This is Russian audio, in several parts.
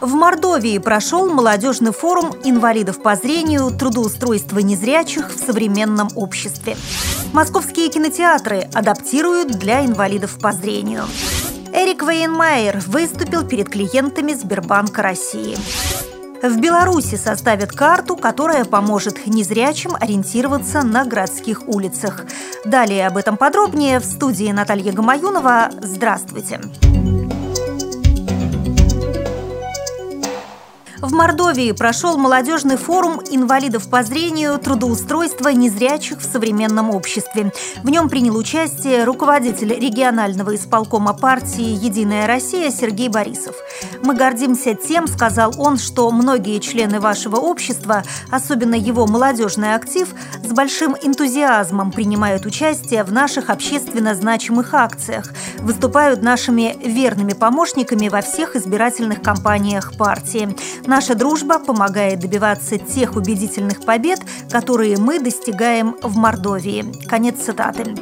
В Мордовии прошел молодежный форум инвалидов по зрению «Трудоустройство незрячих в современном обществе». Московские кинотеатры адаптируют для инвалидов по зрению. Эрик Вейнмайер выступил перед клиентами Сбербанка России. В Беларуси составят карту, которая поможет незрячим ориентироваться на городских улицах. Далее об этом подробнее в студии Наталья Гамаюнова. Здравствуйте! Здравствуйте! В Мордовии прошел молодежный форум инвалидов по зрению трудоустройства незрячих в современном обществе. В нем принял участие руководитель регионального исполкома партии «Единая Россия» Сергей Борисов. «Мы гордимся тем, — сказал он, — что многие члены вашего общества, особенно его молодежный актив, с большим энтузиазмом принимают участие в наших общественно значимых акциях, выступают нашими верными помощниками во всех избирательных кампаниях партии. Наша дружба помогает добиваться тех убедительных побед, которые мы достигаем в Мордовии. Конец цитаты.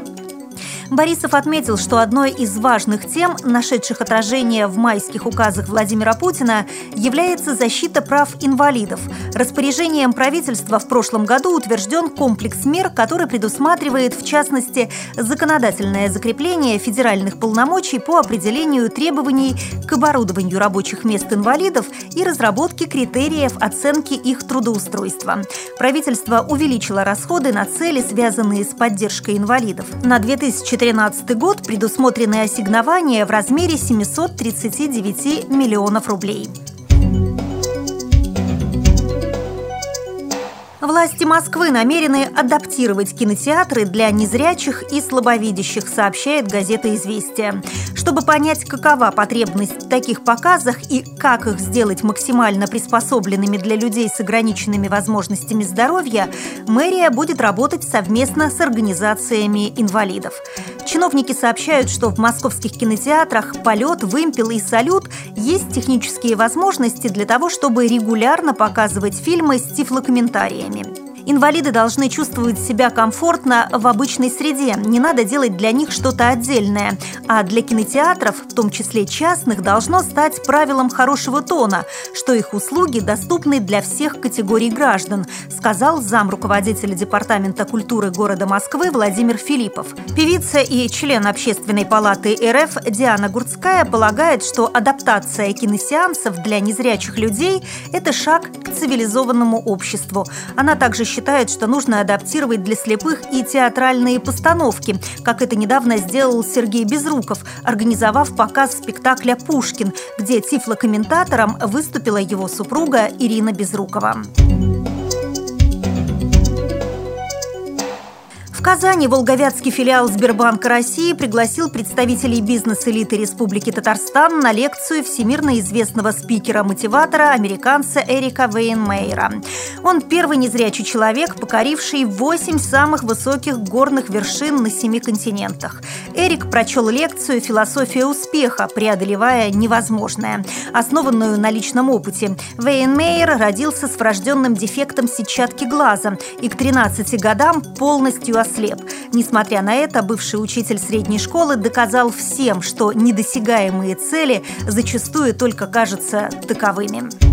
Борисов отметил, что одной из важных тем, нашедших отражение в майских указах Владимира Путина, является защита прав инвалидов. Распоряжением правительства в прошлом году утвержден комплекс мер, который предусматривает, в частности, законодательное закрепление федеральных полномочий по определению требований к оборудованию рабочих мест инвалидов и разработке критериев оценки их трудоустройства. Правительство увеличило расходы на цели, связанные с поддержкой инвалидов. На 2000 2013 год предусмотрены ассигнования в размере 739 миллионов рублей. Власти Москвы намерены адаптировать кинотеатры для незрячих и слабовидящих, сообщает газета «Известия». Чтобы понять, какова потребность в таких показах и как их сделать максимально приспособленными для людей с ограниченными возможностями здоровья, мэрия будет работать совместно с организациями инвалидов. Чиновники сообщают, что в московских кинотеатрах «Полет», «Вымпел» и «Салют» есть технические возможности для того, чтобы регулярно показывать фильмы с тифлокомментариями. Инвалиды должны чувствовать себя комфортно в обычной среде. Не надо делать для них что-то отдельное. А для кинотеатров, в том числе частных, должно стать правилом хорошего тона, что их услуги доступны для всех категорий граждан, сказал зам руководителя Департамента культуры города Москвы Владимир Филиппов. Певица и член Общественной палаты РФ Диана Гурцкая полагает, что адаптация киносеансов для незрячих людей – это шаг к цивилизованному обществу. Она также считает, считает, что нужно адаптировать для слепых и театральные постановки, как это недавно сделал Сергей Безруков, организовав показ спектакля «Пушкин», где тифлокомментатором выступила его супруга Ирина Безрукова. Казани Волговятский филиал Сбербанка России пригласил представителей бизнес-элиты Республики Татарстан на лекцию всемирно известного спикера-мотиватора, американца Эрика Вейнмейра. Он первый незрячий человек, покоривший восемь самых высоких горных вершин на семи континентах. Эрик прочел лекцию «Философия успеха, преодолевая невозможное», основанную на личном опыте. Вейнмейер родился с врожденным дефектом сетчатки глаза и к 13 годам полностью ослеп слеп. Несмотря на это, бывший учитель средней школы доказал всем, что недосягаемые цели зачастую только кажутся таковыми.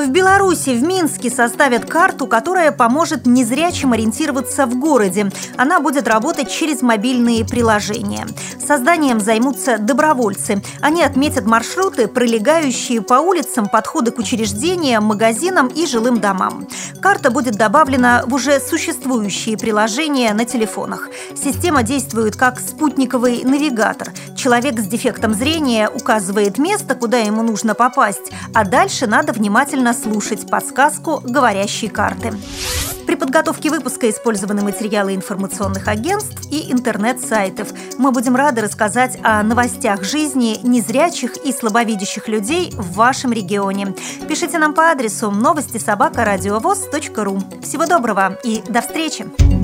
В Беларуси, в Минске составят карту, которая поможет незрячим ориентироваться в городе. Она будет работать через мобильные приложения. Созданием займутся добровольцы. Они отметят маршруты, пролегающие по улицам, подходы к учреждениям, магазинам и жилым домам. Карта будет добавлена в уже существующие приложения на телефонах. Система действует как спутниковый навигатор. Человек с дефектом зрения указывает место, куда ему нужно попасть, а дальше надо внимательно слушать подсказку говорящей карты. При подготовке выпуска использованы материалы информационных агентств и интернет-сайтов. Мы будем рады рассказать о новостях жизни незрячих и слабовидящих людей в вашем регионе. Пишите нам по адресу новости собака ру. Всего доброго и до встречи!